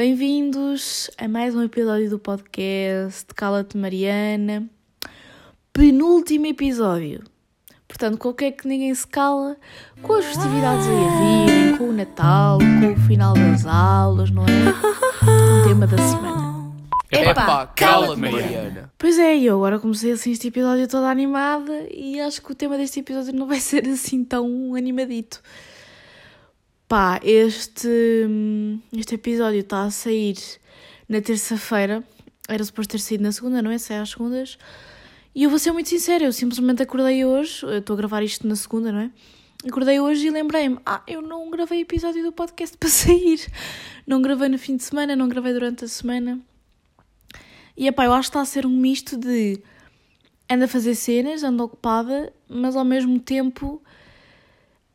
Bem-vindos a mais um episódio do podcast Cala-te Mariana. Penúltimo episódio. Portanto, qualquer que ninguém se cala, com as festividades aí a virem, com o Natal, com o final das aulas, não é? O tema da semana. Epá, cala-te, Mariana. Pois é, eu agora comecei assim este episódio toda animada e acho que o tema deste episódio não vai ser assim tão animadito. Pá, este, este episódio está a sair na terça-feira. Era suposto ter saído na segunda, não é? Sai às segundas. E eu vou ser muito sincera, eu simplesmente acordei hoje. Estou a gravar isto na segunda, não é? Acordei hoje e lembrei-me: ah, eu não gravei episódio do podcast para sair. Não gravei no fim de semana, não gravei durante a semana. E epá, eu acho que está a ser um misto de ando a fazer cenas, ando ocupada, mas ao mesmo tempo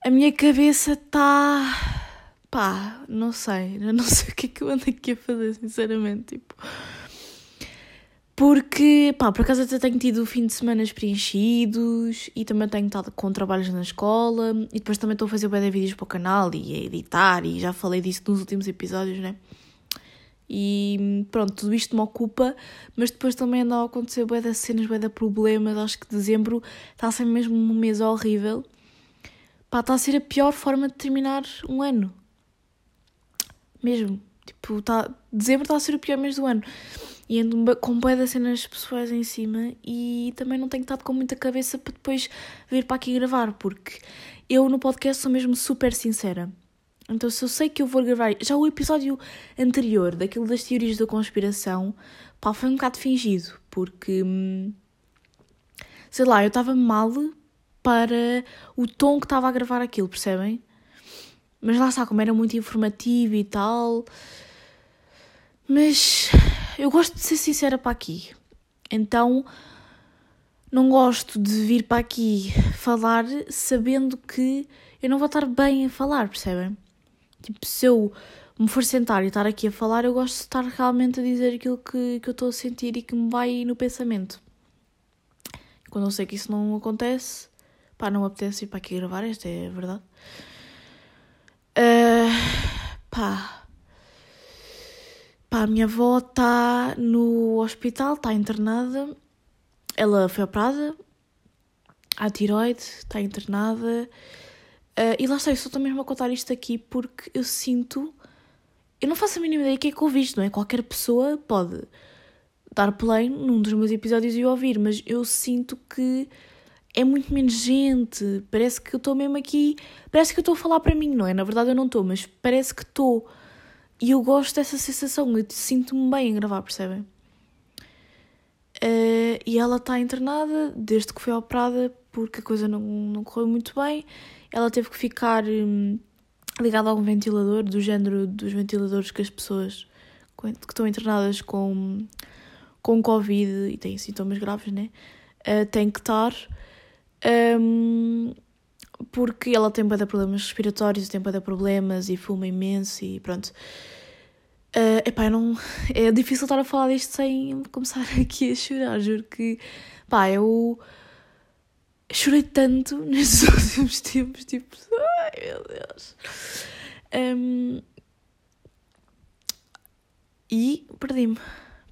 a minha cabeça está. pá, não sei. Eu não sei o que é que eu ando aqui a fazer, sinceramente. Tipo. Porque, pá, por acaso até tenho tido fim de semana preenchidos e também tenho estado com trabalhos na escola e depois também estou a fazer bem vídeos para o canal e a editar e já falei disso nos últimos episódios, né? E pronto, tudo isto me ocupa, mas depois também anda a acontecer das cenas, bem de problemas. Acho que dezembro está a ser mesmo um mês horrível pá, está a ser a pior forma de terminar um ano. Mesmo. Tipo, tá, dezembro está a ser o pior mês do ano. E ando com bué das cenas pessoais em cima e também não tenho estado com muita cabeça para depois vir para aqui gravar, porque eu no podcast sou mesmo super sincera. Então, se eu sei que eu vou gravar. Já o episódio anterior, daquilo das teorias da conspiração, pá, foi um bocado fingido, porque. Hum, sei lá, eu estava mal para o tom que estava a gravar aquilo, percebem? Mas lá está, como era muito informativo e tal. Mas eu gosto de ser sincera para aqui. Então não gosto de vir para aqui falar sabendo que eu não vou estar bem a falar, percebem? Tipo, se eu me for sentar e estar aqui a falar, eu gosto de estar realmente a dizer aquilo que, que eu estou a sentir e que me vai no pensamento. Quando eu sei que isso não acontece, Pá, não me apetece ir para aqui gravar, esta é verdade. Uh, pá. Pá, a minha avó está no hospital, está internada. Ela foi operada. À tiroide, está internada. Uh, e lá está, eu estou mesmo a contar isto aqui porque eu sinto. Eu não faço a mínima ideia que é que ouvi isto, não é? Qualquer pessoa pode dar play num dos meus episódios e ouvir, mas eu sinto que é muito menos gente, parece que eu estou mesmo aqui, parece que eu estou a falar para mim, não é? Na verdade eu não estou, mas parece que estou. E eu gosto dessa sensação, eu sinto-me bem em gravar, percebem? Uh, e ela está internada desde que foi operada porque a coisa não, não correu muito bem. Ela teve que ficar hum, ligada a um ventilador, do género dos ventiladores que as pessoas que estão internadas com, com Covid e têm sintomas graves, né? Uh, têm que estar. Um, porque ela tem de problemas respiratórios, tem de problemas e fuma imenso e pronto. Uh, epá, não, é difícil estar a falar disto sem começar aqui a chorar, juro que, pá, eu chorei tanto nestes últimos tempos, tipo, ai meu Deus. Um, e perdi-me.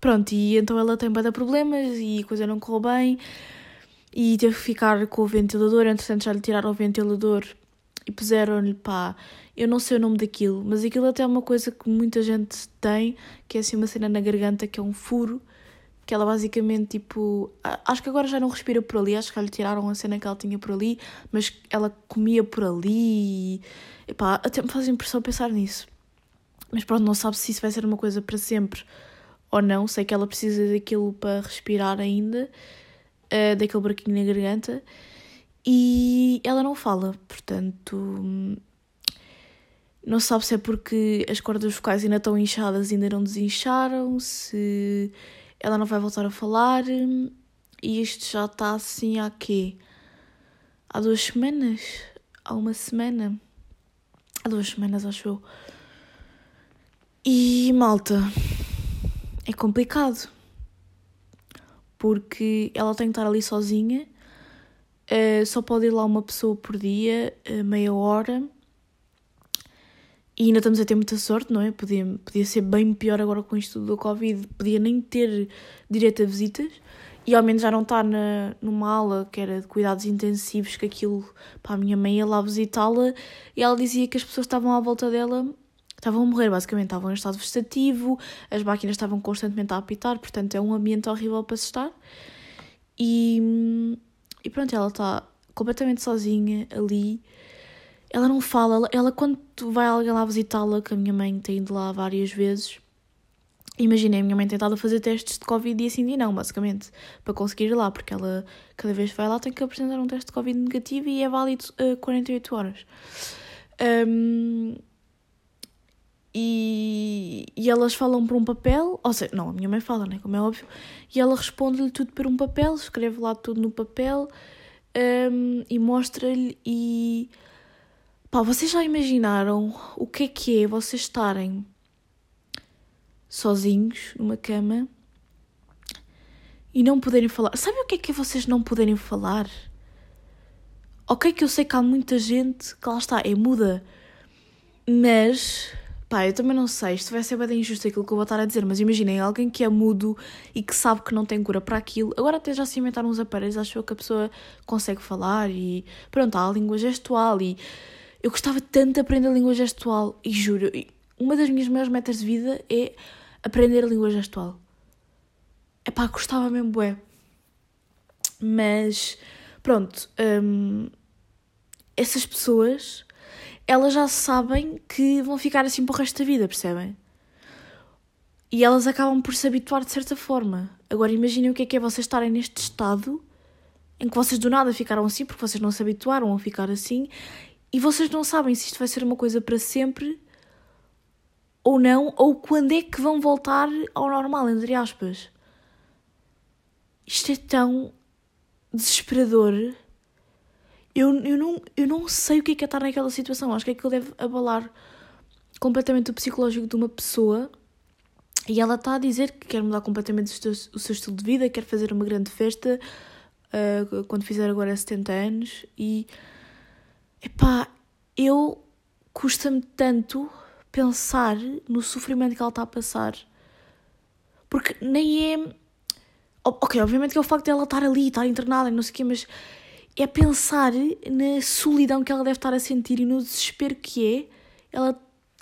Pronto, e então ela tem de problemas e a coisa não correu bem e teve que ficar com o ventilador. Entretanto, já lhe tiraram o ventilador e puseram-lhe pá. Eu não sei o nome daquilo, mas aquilo até é uma coisa que muita gente tem, que é assim uma cena na garganta que é um furo, que ela basicamente tipo. Acho que agora já não respira por ali, acho que lhe tiraram a cena que ela tinha por ali, mas ela comia por ali e pá, até me faz impressão pensar nisso. Mas pronto, não sabe se isso vai ser uma coisa para sempre ou não. Sei que ela precisa daquilo para respirar ainda uh, daquele buraquinho na garganta e ela não fala, portanto não sabe se é porque as cordas vocais ainda estão inchadas e ainda não desincharam, se ela não vai voltar a falar e isto já está assim há quê? Há duas semanas? Há uma semana? Há duas semanas, acho eu. E malta, é complicado porque ela tem que estar ali sozinha, uh, só pode ir lá uma pessoa por dia, uh, meia hora, E ainda estamos a ter muita sorte, não é? Podia, podia ser bem pior agora com isto do Covid, podia nem ter direito a visitas e ao menos já não está na, numa aula que era de cuidados intensivos, que aquilo, pá, a minha mãe ia lá visitá-la e ela dizia que as pessoas estavam à volta dela estavam a morrer, basicamente, estavam em estado vegetativo, as máquinas estavam constantemente a apitar, portanto é um ambiente horrível para se estar. E, e pronto, ela está completamente sozinha ali. Ela não fala, ela, quando vai alguém lá visitá-la, que a minha mãe tem ido lá várias vezes, Imaginei a minha mãe tentado fazer testes de Covid e assim e não, basicamente, para conseguir ir lá, porque ela cada vez que vai lá tem que apresentar um teste de Covid negativo e é válido uh, 48 horas. Um, e, e elas falam por um papel, ou seja, não, a minha mãe fala, né, como é óbvio, e ela responde-lhe tudo por um papel, escreve lá tudo no papel um, e mostra-lhe e... Pá, vocês já imaginaram o que é que é vocês estarem sozinhos numa cama e não poderem falar. Sabe o que é que é vocês não poderem falar? Ok, que eu sei que há muita gente que lá está, é muda, mas pá, eu também não sei. Isto vai ser bem injusto aquilo que eu vou estar a dizer, mas imaginem alguém que é mudo e que sabe que não tem cura para aquilo. Agora, até já se inventaram uns aparelhos, acho que a pessoa consegue falar e pronto, há a língua gestual. E eu gostava tanto de aprender a língua gestual e juro, uma das minhas maiores metas de vida é aprender a língua gestual. É pá, gostava mesmo, bué. Mas, pronto, hum, essas pessoas, elas já sabem que vão ficar assim para o resto da vida, percebem? E elas acabam por se habituar de certa forma. Agora imaginem o que é que é vocês estarem neste estado em que vocês do nada ficaram assim porque vocês não se habituaram a ficar assim e vocês não sabem se isto vai ser uma coisa para sempre ou não, ou quando é que vão voltar ao normal, entre aspas. Isto é tão desesperador. Eu, eu, não, eu não sei o que é que é estar naquela situação. Acho que aquilo deve abalar completamente o psicológico de uma pessoa. E ela está a dizer que quer mudar completamente o seu, o seu estilo de vida, quer fazer uma grande festa uh, quando fizer agora 70 anos. E epá, eu custa-me tanto pensar no sofrimento que ela está a passar. Porque nem é. Ok, obviamente que é o facto de ela estar ali, estar internada e não sei o quê, mas é pensar na solidão que ela deve estar a sentir e no desespero que é ela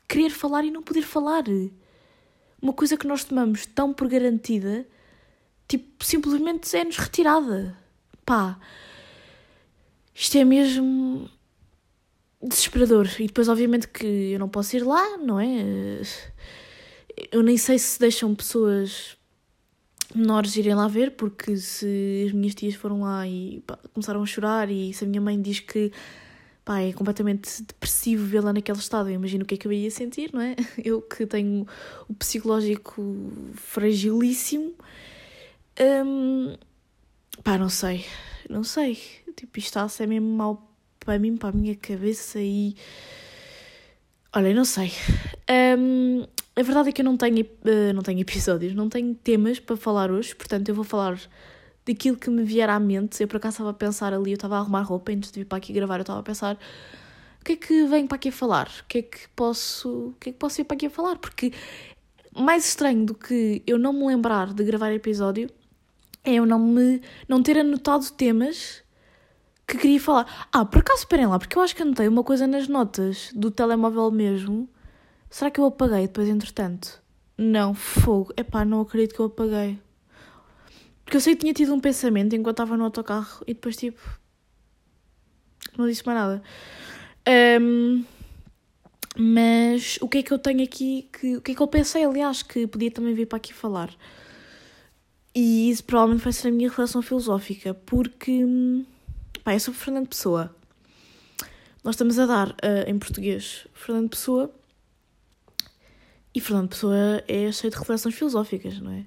querer falar e não poder falar. Uma coisa que nós tomamos tão por garantida, tipo, simplesmente é-nos retirada. Pá, isto é mesmo desesperador. E depois, obviamente, que eu não posso ir lá, não é? Eu nem sei se deixam pessoas menores irem lá ver, porque se as minhas tias foram lá e pá, começaram a chorar, e se a minha mãe diz que pá, é completamente depressivo vê-la naquele estado, eu imagino o que é que eu ia sentir, não é? Eu que tenho o psicológico fragilíssimo. Hum, pá, não sei, não sei. Tipo, isto está a ser mesmo mal para mim, para a minha cabeça e. Olha, não sei. Um, a verdade é que eu não tenho, uh, não tenho episódios, não tenho temas para falar hoje, portanto eu vou falar daquilo que me vier à mente. Eu por acaso estava a pensar ali, eu estava a arrumar roupa antes de vir para aqui gravar, eu estava a pensar o que é que venho para aqui falar? O que é que posso, o que é que posso ir para aqui falar? Porque mais estranho do que eu não me lembrar de gravar episódio é eu não me não ter anotado temas que queria falar. Ah, por acaso esperem lá, porque eu acho que anotei uma coisa nas notas do telemóvel mesmo. Será que eu apaguei depois, entretanto? Não, fogo. Epá, não acredito que eu apaguei. Porque eu sei que tinha tido um pensamento enquanto estava no autocarro e depois, tipo. Não disse mais nada. Um, mas o que é que eu tenho aqui? Que, o que é que eu pensei, aliás, que podia também vir para aqui falar? E isso provavelmente vai ser a minha relação filosófica, porque hum, Pá, é sobre Fernando Pessoa. Nós estamos a dar uh, em português Fernando Pessoa e Fernando Pessoa é cheio de reflexões filosóficas, não é?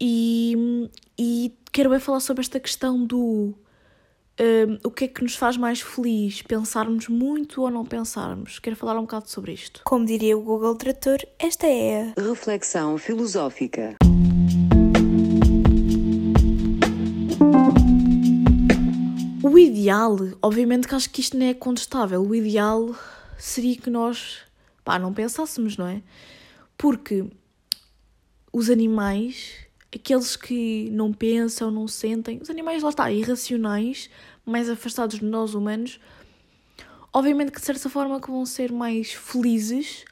E, e quero bem falar sobre esta questão do uh, o que é que nos faz mais feliz, pensarmos muito ou não pensarmos. Quero falar um bocado sobre isto. Como diria o Google Trator, esta é a reflexão filosófica. O ideal, obviamente que acho que isto não é contestável, o ideal seria que nós, pá, não pensássemos, não é? Porque os animais, aqueles que não pensam, não sentem, os animais, lá está, irracionais, mais afastados de nós humanos, obviamente que de certa forma que vão ser mais felizes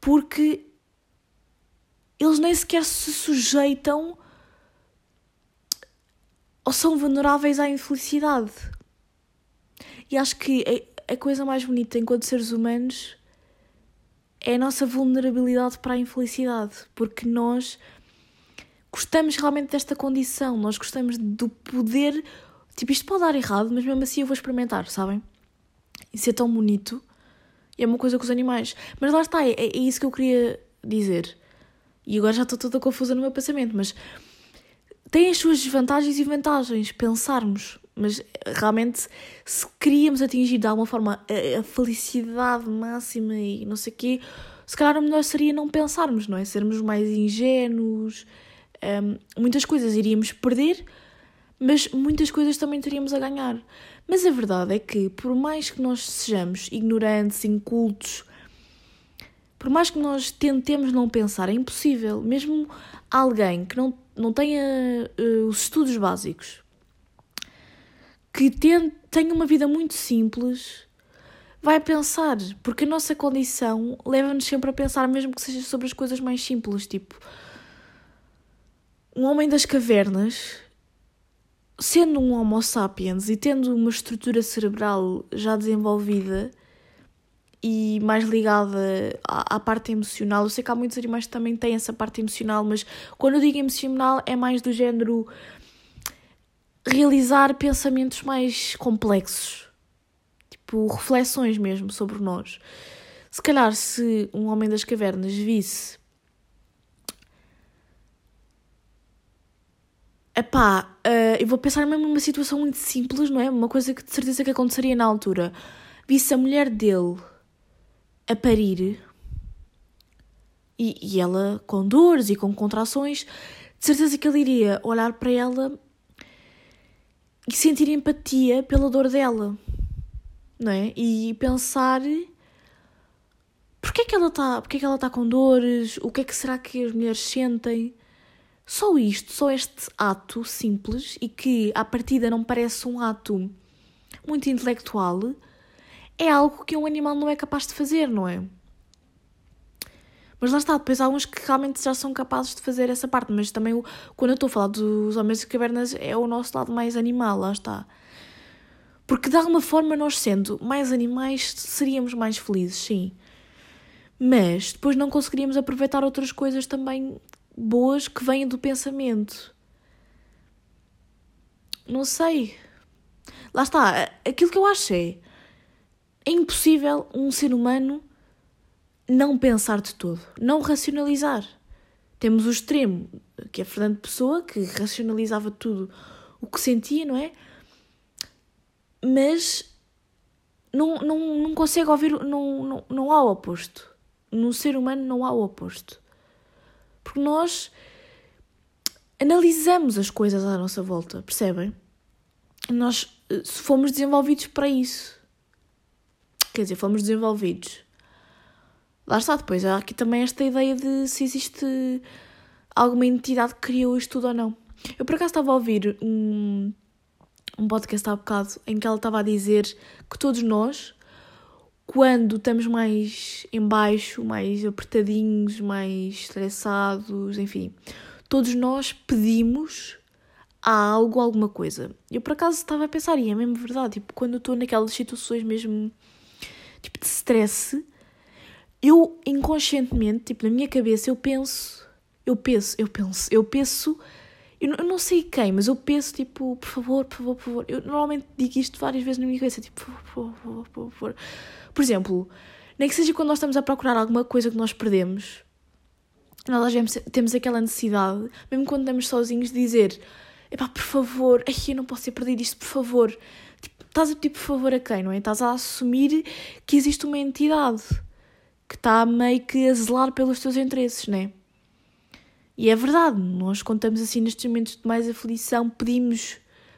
porque eles nem sequer se sujeitam ou são vulneráveis à infelicidade. E acho que a, a coisa mais bonita enquanto seres humanos é a nossa vulnerabilidade para a infelicidade, porque nós gostamos realmente desta condição, nós gostamos do poder. Tipo, isto pode dar errado, mas mesmo assim eu vou experimentar, sabem? Isso é tão bonito. É uma coisa com os animais. Mas lá está, é, é isso que eu queria dizer. E agora já estou toda confusa no meu pensamento, mas tem as suas desvantagens e vantagens pensarmos. Mas realmente, se queríamos atingir de alguma forma a, a felicidade máxima e não sei o quê, se calhar o melhor seria não pensarmos, não é? Sermos mais ingênuos. Um, muitas coisas iríamos perder, mas muitas coisas também teríamos a ganhar. Mas a verdade é que, por mais que nós sejamos ignorantes, incultos, por mais que nós tentemos não pensar, é impossível. Mesmo alguém que não, não tenha uh, os estudos básicos, que tem, uma vida muito simples, vai pensar, porque a nossa condição leva-nos sempre a pensar, mesmo que seja sobre as coisas mais simples, tipo um homem das cavernas sendo um Homo sapiens e tendo uma estrutura cerebral já desenvolvida e mais ligada à, à, parte emocional, eu sei que há muitos animais que também têm essa parte emocional, mas quando eu digo emocional é mais do género realizar pensamentos mais complexos, tipo reflexões mesmo sobre nós. Se calhar, se um homem das cavernas visse Epá, uh, eu vou pensar mesmo numa situação muito simples, não é? Uma coisa que de certeza que aconteceria na altura. Visse a mulher dele a parir e, e ela com dores e com contrações, de certeza que ele iria olhar para ela e sentir empatia pela dor dela, não é? E pensar porquê é que ela está, porquê é que ela está com dores, o que é que será que as mulheres sentem? Só isto, só este ato simples e que à partida não parece um ato muito intelectual, é algo que um animal não é capaz de fazer, não é? Mas lá está, depois há uns que realmente já são capazes de fazer essa parte, mas também quando eu estou a falar dos homens de cavernas é o nosso lado mais animal, lá está. Porque de alguma forma nós sendo mais animais seríamos mais felizes, sim. Mas depois não conseguiríamos aproveitar outras coisas também boas que vêm do pensamento. Não sei. Lá está. Aquilo que eu acho é. É impossível um ser humano não pensar de todo, não racionalizar. Temos o extremo, que é Fernando Pessoa, que racionalizava tudo o que sentia, não é? Mas não, não, não consegue ouvir, não, não, não há o oposto. No ser humano não há o oposto. Porque nós analisamos as coisas à nossa volta, percebem? Nós eh, fomos desenvolvidos para isso. Quer dizer, fomos desenvolvidos. Lá está, depois há aqui também esta ideia de se existe alguma entidade que criou isto tudo ou não. Eu por acaso estava a ouvir um, um podcast há bocado em que ela estava a dizer que todos nós quando estamos mais em baixo, mais apertadinhos, mais estressados, enfim, todos nós pedimos a algo, alguma coisa. Eu por acaso estava a pensar, e é mesmo verdade, tipo, quando estou naquelas situações mesmo tipo de stress, eu inconscientemente, tipo, na minha cabeça, eu penso, eu penso, eu penso, eu penso, eu não sei quem, mas eu penso, tipo, por favor, por favor, por favor. Eu normalmente digo isto várias vezes na minha cabeça, tipo, por favor, por favor, por favor. Por exemplo, nem que seja quando nós estamos a procurar alguma coisa que nós perdemos, nós temos aquela necessidade, mesmo quando estamos sozinhos, de dizer: epá, por favor, ai, eu não posso ter perdido isto, por favor. Tipo, estás a pedir por favor a quem, não é? Estás a assumir que existe uma entidade que está meio que a zelar pelos teus interesses, não é? E é verdade, nós contamos assim nestes momentos de mais aflição, pedimos,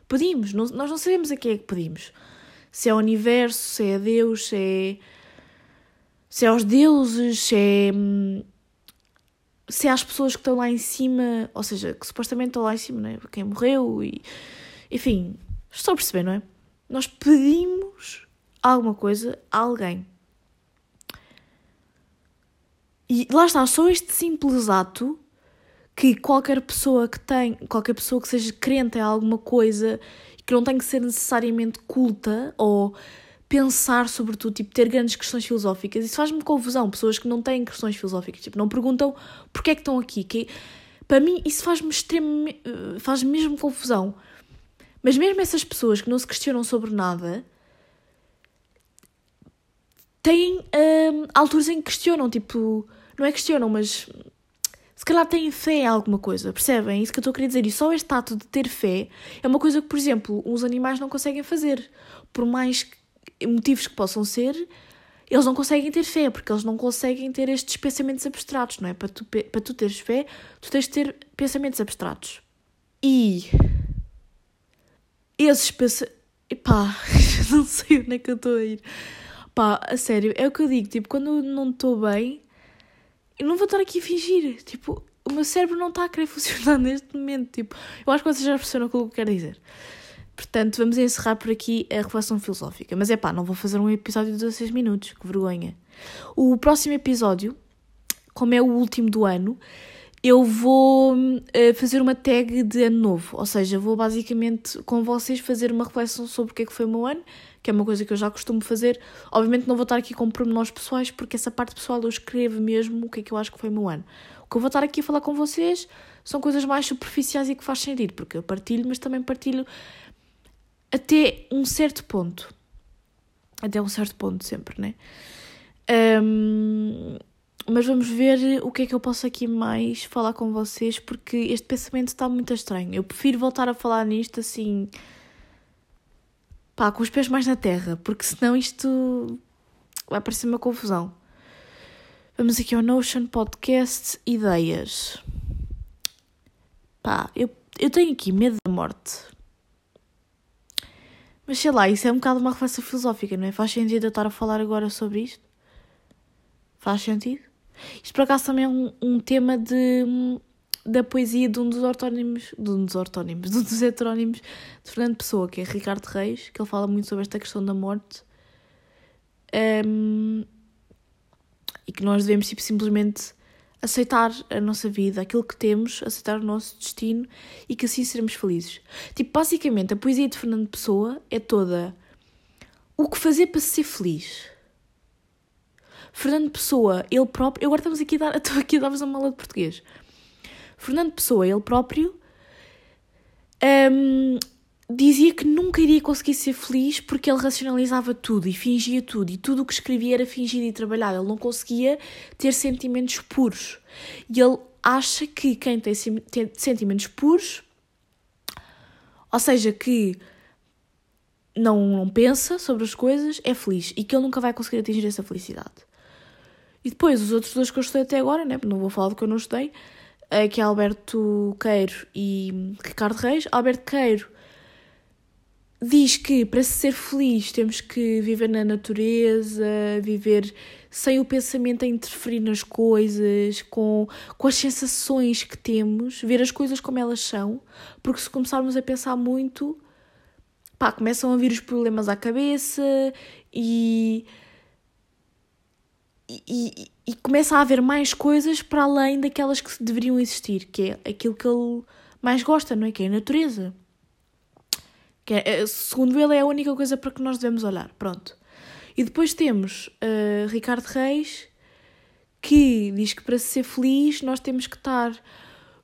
pedimos, nós não sabemos a quem é que pedimos. Se é o universo, se é Deus, se é. Se é aos deuses, se é. Se é às pessoas que estão lá em cima, ou seja, que supostamente estão lá em cima, não é? Quem morreu e. Enfim, estou a perceber, não é? Nós pedimos alguma coisa a alguém. E lá está, só este simples ato que qualquer pessoa que tem, qualquer pessoa que seja crente em alguma coisa que não tem que ser necessariamente culta ou pensar sobre tudo, tipo, ter grandes questões filosóficas, isso faz-me confusão. Pessoas que não têm questões filosóficas, tipo, não perguntam porque é que estão aqui. Que, para mim, isso faz-me extremamente. faz mesmo confusão. Mas mesmo essas pessoas que não se questionam sobre nada têm hum, alturas em que questionam, tipo, não é questionam, mas se calhar têm fé em alguma coisa, percebem? Isso que eu estou a querer dizer. E só este ato de ter fé é uma coisa que, por exemplo, os animais não conseguem fazer. Por mais motivos que possam ser, eles não conseguem ter fé, porque eles não conseguem ter estes pensamentos abstratos, não é? Para tu, para tu teres fé, tu tens de ter pensamentos abstratos. E esses pensamentos. Pá, não sei onde é que eu estou a ir. Pá, a sério, é o que eu digo. Tipo, quando eu não estou bem, eu não vou estar aqui a fingir. Tipo, o meu cérebro não está a querer funcionar neste momento. Tipo, eu acho que vocês já perceberam aquilo que eu quero dizer. Portanto, vamos encerrar por aqui a reflexão filosófica. Mas é pá, não vou fazer um episódio de 16 minutos, que vergonha. O próximo episódio, como é o último do ano, eu vou eh, fazer uma tag de ano novo. Ou seja, vou basicamente com vocês fazer uma reflexão sobre o que é que foi o meu ano, que é uma coisa que eu já costumo fazer. Obviamente não vou estar aqui com pormenores pessoais, porque essa parte pessoal eu escrevo mesmo o que é que eu acho que foi o meu ano. O que eu vou estar aqui a falar com vocês são coisas mais superficiais e que faz sentido, porque eu partilho, mas também partilho até um certo ponto. Até um certo ponto, sempre, né? Ahm, mas vamos ver o que é que eu posso aqui mais falar com vocês, porque este pensamento está muito estranho. Eu prefiro voltar a falar nisto assim. pá, com os pés mais na terra, porque senão isto vai parecer uma confusão. Vamos aqui ao Notion Podcast Ideias. Pá, eu, eu tenho aqui medo da morte. Mas sei lá, isso é um bocado uma reflexão filosófica, não é? Faz sentido eu estar a falar agora sobre isto? Faz sentido? Isto por acaso também é um, um tema de, da poesia de um dos ortónimos, de um dos ortónimos, de um dos heterónimos de Fernando Pessoa, que é Ricardo Reis, que ele fala muito sobre esta questão da morte. Ehm, e que nós devemos tipo, simplesmente aceitar a nossa vida, aquilo que temos, aceitar o nosso destino e que assim seremos felizes. Tipo, basicamente, a poesia de Fernando Pessoa é toda o que fazer para ser feliz. Fernando Pessoa, ele próprio. Agora estamos aqui a dar, estou aqui a dar-vos uma aula de português. Fernando Pessoa, ele próprio, hum, dizia que nunca iria conseguir ser feliz porque ele racionalizava tudo e fingia tudo. E tudo o que escrevia era fingido e trabalhado. Ele não conseguia ter sentimentos puros. E ele acha que quem tem, tem sentimentos puros, ou seja, que não, não pensa sobre as coisas, é feliz. E que ele nunca vai conseguir atingir essa felicidade. E depois, os outros dois que eu estudei até agora, né? não vou falar do que eu não estudei, é que é Alberto Queiro e Ricardo Reis. Alberto Queiro diz que para se ser feliz temos que viver na natureza, viver sem o pensamento a interferir nas coisas, com, com as sensações que temos, ver as coisas como elas são, porque se começarmos a pensar muito, pá, começam a vir os problemas à cabeça e e, e, começa a haver mais coisas para além daquelas que deveriam existir, que é aquilo que ele mais gosta, não é? Que é a natureza. Que é, eh, segundo ele, é a única coisa para que nós devemos olhar. Pronto. E depois temos eh, Ricardo Reis, que diz que para ser feliz nós temos que estar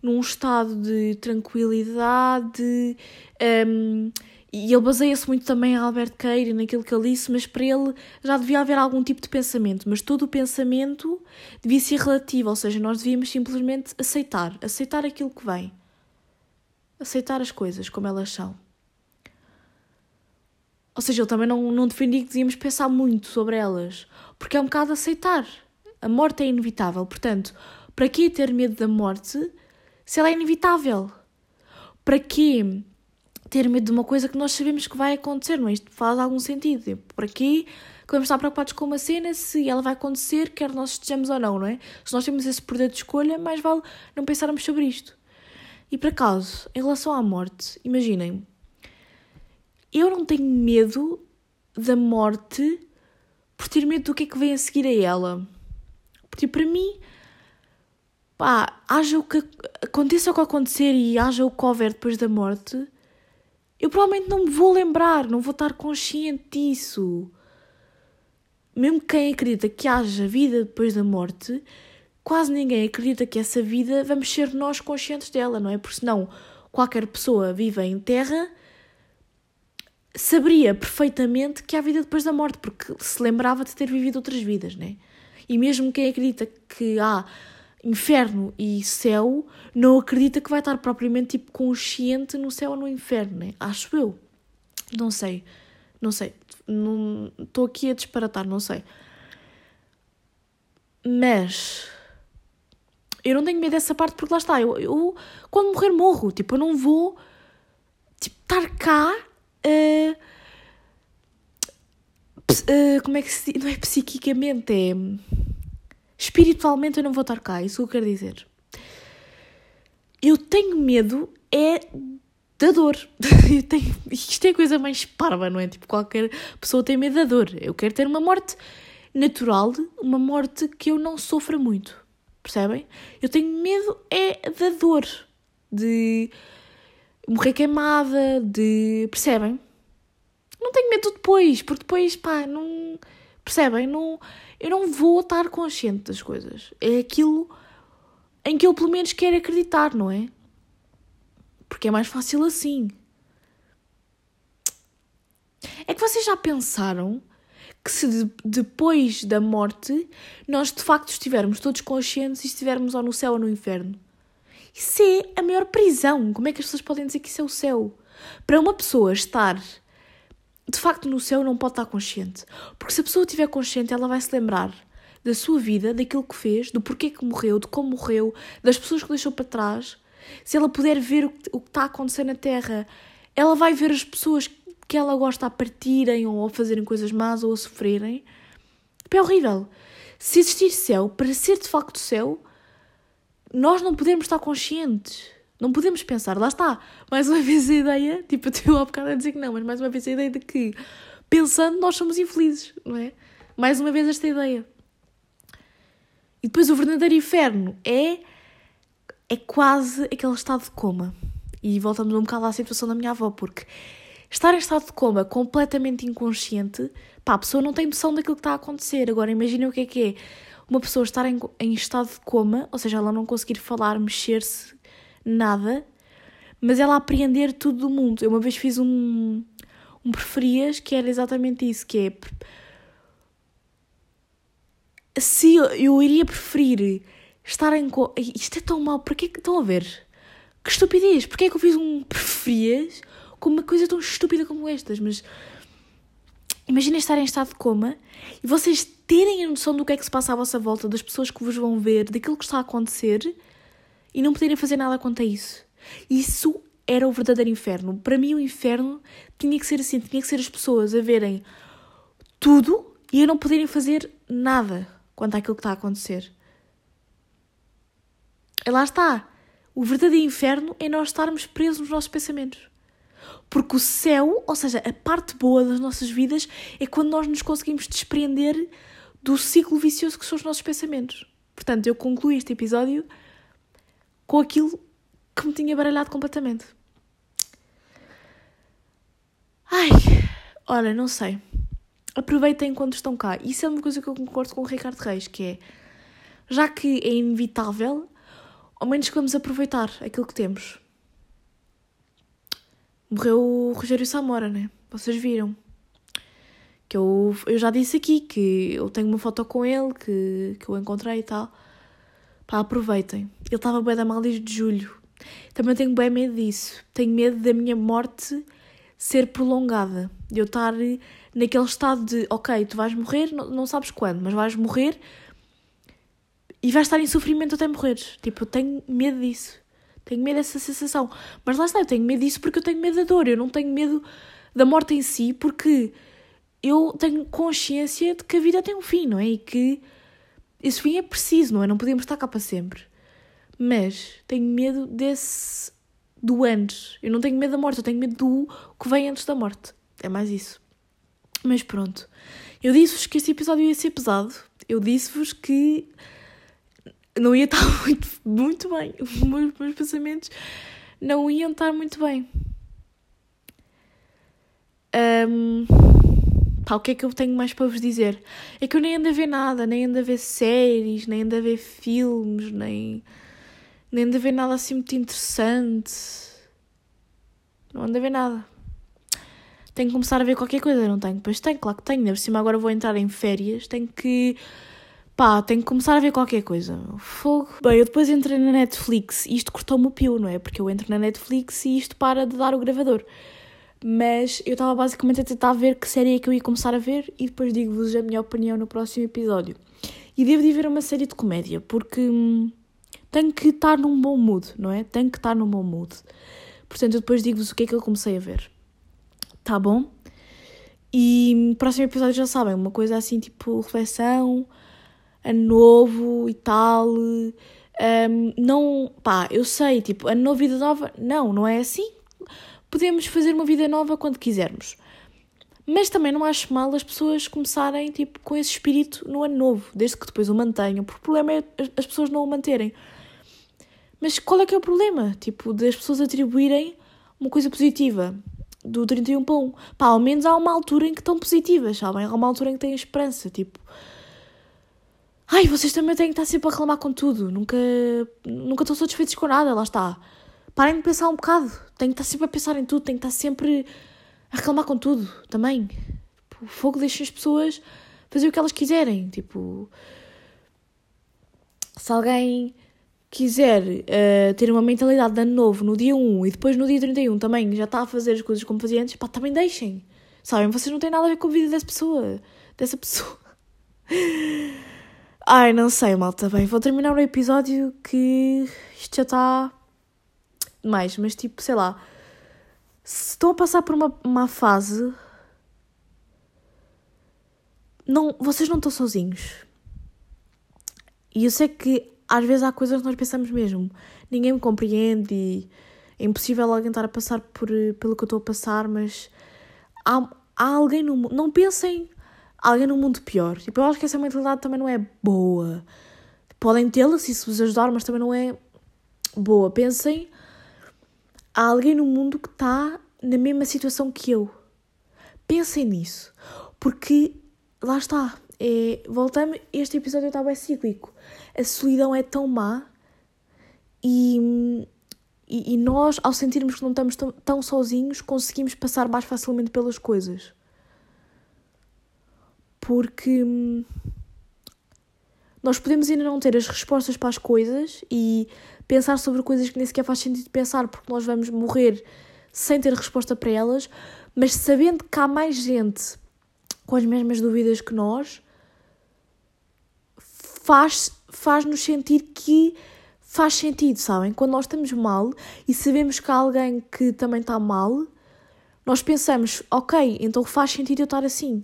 num estado de tranquilidade. ehm, e ele baseia-se muito também em Albert e naquilo que ele disse, mas para ele já devia haver algum tipo de pensamento. Mas todo o pensamento devia ser relativo, ou seja, nós devíamos simplesmente aceitar. Aceitar aquilo que vem. Aceitar as coisas como elas são. Ou seja, ele também não, não defendia que devíamos pensar muito sobre elas, porque é um bocado aceitar. A morte é inevitável, portanto, para que ter medo da morte se ela é inevitável? Para que ter medo de uma coisa que nós sabemos que vai acontecer, não é? Isto faz algum sentido. Por aqui, vamos estar preocupados com uma cena se ela vai acontecer, quer nós estejamos ou não, não é? Se nós temos esse poder de escolha, mais vale não pensarmos sobre isto. E por acaso, em relação à morte, imaginem, eu não tenho medo da morte por ter medo do que é que vem a seguir a ela. Porque para mim, pá, haja o que aconteça o que acontecer e haja o que houver depois da morte, eu provavelmente não me vou lembrar, não vou estar consciente disso. Mesmo quem acredita que haja vida depois da morte, quase ninguém acredita que essa vida vamos ser nós conscientes dela, não é? Porque senão qualquer pessoa viva em terra saberia perfeitamente que há vida depois da morte, porque se lembrava de ter vivido outras vidas, né? E mesmo quem acredita que há inferno e céu, não acredita que vai estar propriamente tipo consciente no céu ou no inferno, né? Acho eu. Não sei. Não sei. Estou aqui a disparatar, não sei. Mas eu não tenho medo dessa parte porque lá está. Eu, eu quando morrer, morro. Tipo, eu não vou tipo, estar cá. Uh, uh, como é que se? Não é psiquicamente, é espiritualmente eu não vou estar cá, isso que eu quero dizer. Eu tenho medo é da dor. Eu tenho, isto é a coisa mais parva, não é? Tipo, qualquer pessoa tem medo da dor. Eu quero ter uma morte natural, uma morte que eu não sofra muito. Percebem? Eu tenho medo é da dor. De morrer queimada, de. Percebem? Não tenho medo depois, porque depois, pá, não. Percebem? Não, eu não vou estar consciente das coisas. É aquilo em que eu pelo menos quero acreditar, não é? Porque é mais fácil assim. É que vocês já pensaram que se de, depois da morte nós de facto estivermos todos conscientes e estivermos ou no céu ou no inferno? Isso é a maior prisão. Como é que as pessoas podem dizer que isso é o céu? Para uma pessoa estar de facto no céu não pode estar consciente. Porque se a pessoa estiver consciente, ela vai se lembrar da sua vida, daquilo que fez, do porquê que morreu, de como morreu, das pessoas que deixou para trás. Se ela puder ver o que, o que está a acontecer na Terra, ela vai ver as pessoas que ela gosta a partirem ou a fazerem coisas más ou a sofrerem. É horrível. Se existir céu, para ser de facto céu, nós não podemos estar conscientes. Não podemos pensar, lá está, mais uma vez a ideia, tipo, eu tenho há bocado a dizer que não, mas mais uma vez a ideia de que, pensando, nós somos infelizes, não é? Mais uma vez esta ideia. E depois o verdadeiro inferno é, é quase aquele estado de coma. E voltamos um bocado à situação da minha avó, porque estar em estado de coma completamente inconsciente, pá, a pessoa não tem noção daquilo que está a acontecer. Agora imaginem o que é que é uma pessoa estar em, em estado de coma, ou seja, ela não conseguir falar, mexer-se, nada, mas ela apreender tudo do mundo. Eu uma vez fiz um, um preferias que era exatamente isso, que é se eu, eu iria preferir estar em isto é tão mau, para que estão a ver? Que estupidez, porque é que eu fiz um preferias com uma coisa tão estúpida como estas, mas imaginem estar em estado de coma e vocês terem a noção do que é que se passa à vossa volta, das pessoas que vos vão ver, daquilo que está a acontecer e não poderem fazer nada quanto a isso. Isso era o verdadeiro inferno. Para mim, o inferno tinha que ser assim: tinha que ser as pessoas a verem tudo e a não poderem fazer nada quanto àquilo que está a acontecer. E lá está. O verdadeiro inferno é nós estarmos presos nos nossos pensamentos. Porque o céu, ou seja, a parte boa das nossas vidas, é quando nós nos conseguimos desprender do ciclo vicioso que são os nossos pensamentos. Portanto, eu concluí este episódio com aquilo que me tinha baralhado completamente. Ai, olha, não sei. Aproveitem enquanto estão cá. Isso é uma coisa que eu concordo com o Ricardo Reis, que é já que é inevitável, ao menos que vamos aproveitar aquilo que temos. Morreu o Rogério Samora, né? Vocês viram. Que eu, eu já disse aqui que eu tenho uma foto com ele, que, que eu encontrei e tal. Pá, aproveitem. Ele estava bem da mal desde julho. Também tenho bem medo disso. Tenho medo da minha morte ser prolongada. De eu estar naquele estado de, ok, tu vais morrer, não, não sabes quando, mas vais morrer e vais estar em sofrimento até morreres. Tipo, eu tenho medo disso. Tenho medo dessa sensação. Mas lá está, eu tenho medo disso porque eu tenho medo da dor. Eu não tenho medo da morte em si porque eu tenho consciência de que a vida tem um fim, não é? E que esse fim é preciso, não é? Não podemos estar cá para sempre. Mas tenho medo desse. do antes. Eu não tenho medo da morte, eu tenho medo do que vem antes da morte. É mais isso. Mas pronto. Eu disse-vos que este episódio ia ser pesado. Eu disse-vos que não ia estar muito, muito bem. Os meus, meus pensamentos não iam estar muito bem. Um, pá, o que é que eu tenho mais para vos dizer? É que eu nem ando a ver nada, nem ando a ver séries, nem ando a ver filmes, nem, nem ando a ver nada assim muito interessante. Não ando a ver nada. Tenho que começar a ver qualquer coisa, não tenho? Pois tenho, claro que tenho. Por cima agora vou entrar em férias, tenho que pá, tenho que começar a ver qualquer coisa. Fogo. Bem, eu depois entrei na Netflix e isto cortou-me o pio, não é? Porque eu entro na Netflix e isto para de dar o gravador. Mas eu estava basicamente a tentar ver que série é que eu ia começar a ver e depois digo-vos a minha opinião no próximo episódio. E devo de ver uma série de comédia, porque hum, tenho que estar num bom mood, não é? Tenho que estar num bom mood. Portanto, eu depois digo-vos o que é que eu comecei a ver. Tá bom? E no próximo episódio já sabem, uma coisa assim tipo reflexão, ano novo e tal. Um, não, pá, eu sei, tipo, ano novo, vida nova. Não, não é assim. Podemos fazer uma vida nova quando quisermos. Mas também não acho mal as pessoas começarem, tipo, com esse espírito no ano novo, desde que depois o mantenham. Porque o problema é as pessoas não o manterem. Mas qual é que é o problema? Tipo, das pessoas atribuírem uma coisa positiva do 31 para 1. Pá, ao menos há uma altura em que estão positivas, sabem? Há uma altura em que têm esperança, tipo... Ai, vocês também têm que estar sempre a reclamar com tudo. Nunca, nunca estão satisfeitos com nada, lá está. Parem de pensar um bocado. Têm que estar sempre a pensar em tudo, têm que estar sempre a reclamar com tudo também. Tipo, o fogo deixa as pessoas fazer o que elas quiserem. Tipo, se alguém quiser uh, ter uma mentalidade de ano novo no dia 1 e depois no dia 31 também já está a fazer as coisas como fazia antes, pá, também deixem. Sabem? Vocês não têm nada a ver com a vida dessa pessoa. Dessa pessoa. Ai, não sei, malta. Bem, vou terminar o episódio que isto já está demais, mas tipo, sei lá. Se estão a passar por uma, uma fase. Não, vocês não estão sozinhos. E eu sei que às vezes há coisas que nós pensamos mesmo. Ninguém me compreende e é impossível alguém estar a passar por, pelo que eu estou a passar, mas há, há alguém no mundo. Não pensem alguém no mundo pior. Tipo, eu acho que essa mentalidade também não é boa. Podem tê-la se isso vos ajudar, mas também não é boa. Pensem, há alguém no mundo que está na mesma situação que eu. Pensem nisso. Porque, lá está, é, voltamos, este episódio está bem cíclico. A solidão é tão má e, e, e nós, ao sentirmos que não estamos tão, tão sozinhos, conseguimos passar mais facilmente pelas coisas porque hum, nós podemos ainda não ter as respostas para as coisas e pensar sobre coisas que nem sequer faz sentido pensar, porque nós vamos morrer sem ter resposta para elas, mas sabendo que há mais gente com as mesmas dúvidas que nós, faz, faz-nos sentir que faz sentido, sabem? Quando nós estamos mal e sabemos que há alguém que também está mal, nós pensamos, ok, então faz sentido eu estar assim.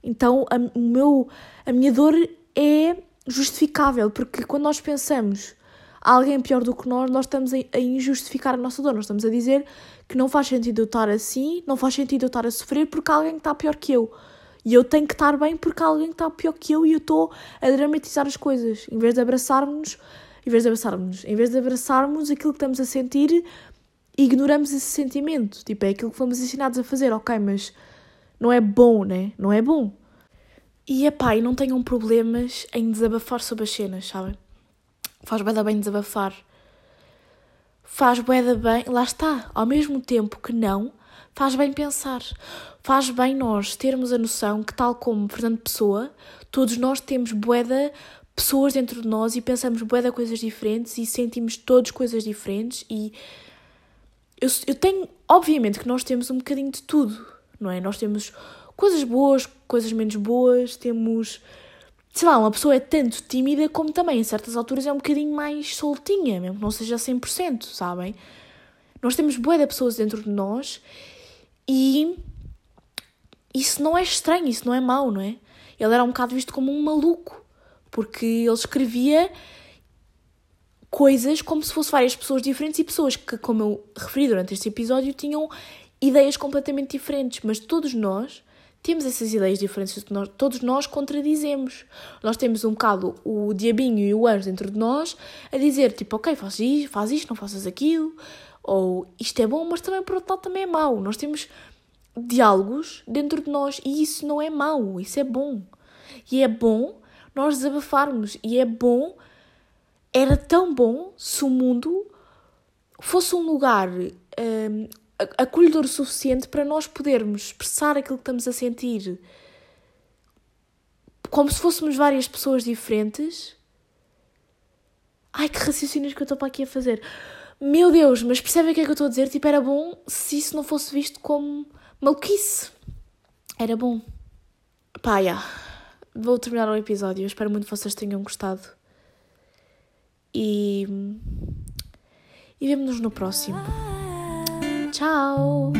Então a, o meu, a minha dor é justificável, porque quando nós pensamos alguém pior do que nós, nós estamos a, injustificar a nossa dor. Nós estamos a dizer que não faz sentido eu estar assim, não faz sentido eu estar a sofrer porque há alguém que está pior que eu. E eu tenho que estar bem porque há alguém que está pior que eu e eu estou a dramatizar as coisas. Em vez de abraçarmos, em vez de abraçarmos, em vez de abraçarmos aquilo que estamos a sentir, ignoramos esse sentimento. Tipo, é aquilo que fomos ensinados a fazer, ok, mas não é bom, né? Não é bom. E epá, e não tenham problemas em desabafar sobre as cenas, sabem? Faz bué bem desabafar. Faz bué bem, lá está, ao mesmo tempo que não, faz bem pensar. Faz bem nós termos a noção que, tal como Fernando Pessoa, todos nós temos bué pessoas dentro de nós e pensamos bué coisas diferentes e sentimos todos coisas diferentes e eu, eu tenho, obviamente que nós temos um bocadinho de tudo, não é? Nós temos coisas boas, coisas menos boas, temos sei lá, uma pessoa é tanto tímida como também, em certas alturas, é um bocadinho mais soltinha, mesmo que não seja 100%, sabem? Nós temos boa de pessoas dentro de nós e isso não é estranho, isso não é mau, não é? Ele era um bocado visto como um maluco, porque ele escrevia coisas como se fossem várias pessoas diferentes e pessoas que, como eu referi durante este episódio, tinham ideias completamente diferentes, mas todos nós temos essas ideias diferentes que nós, todos nós contradizemos. Nós temos um bocado o diabinho e o anjo dentro de nós a dizer, tipo, ok, faz isto, faz isto, não faças aquilo, ou isto é bom, mas também por outro lado também é mau. Nós temos diálogos dentro de nós e isso não é mau, isso é bom. E é bom nós desabafarmos, e é bom, era tão bom se o mundo fosse um lugar hum, acolhedor o suficiente para nós podermos expressar aquilo que estamos a sentir como se fôssemos várias pessoas diferentes. Ai, que raciocínios que eu estou para aqui a fazer. Meu Deus, mas percebem o que é que eu estou a dizer? Tipo, era bom se isso não fosse visto como maluquice. Era bom. Pá, já. Vou terminar o episódio. Eu espero muito que vocês tenham gostado. E. E vemo-nos no próximo. ciao.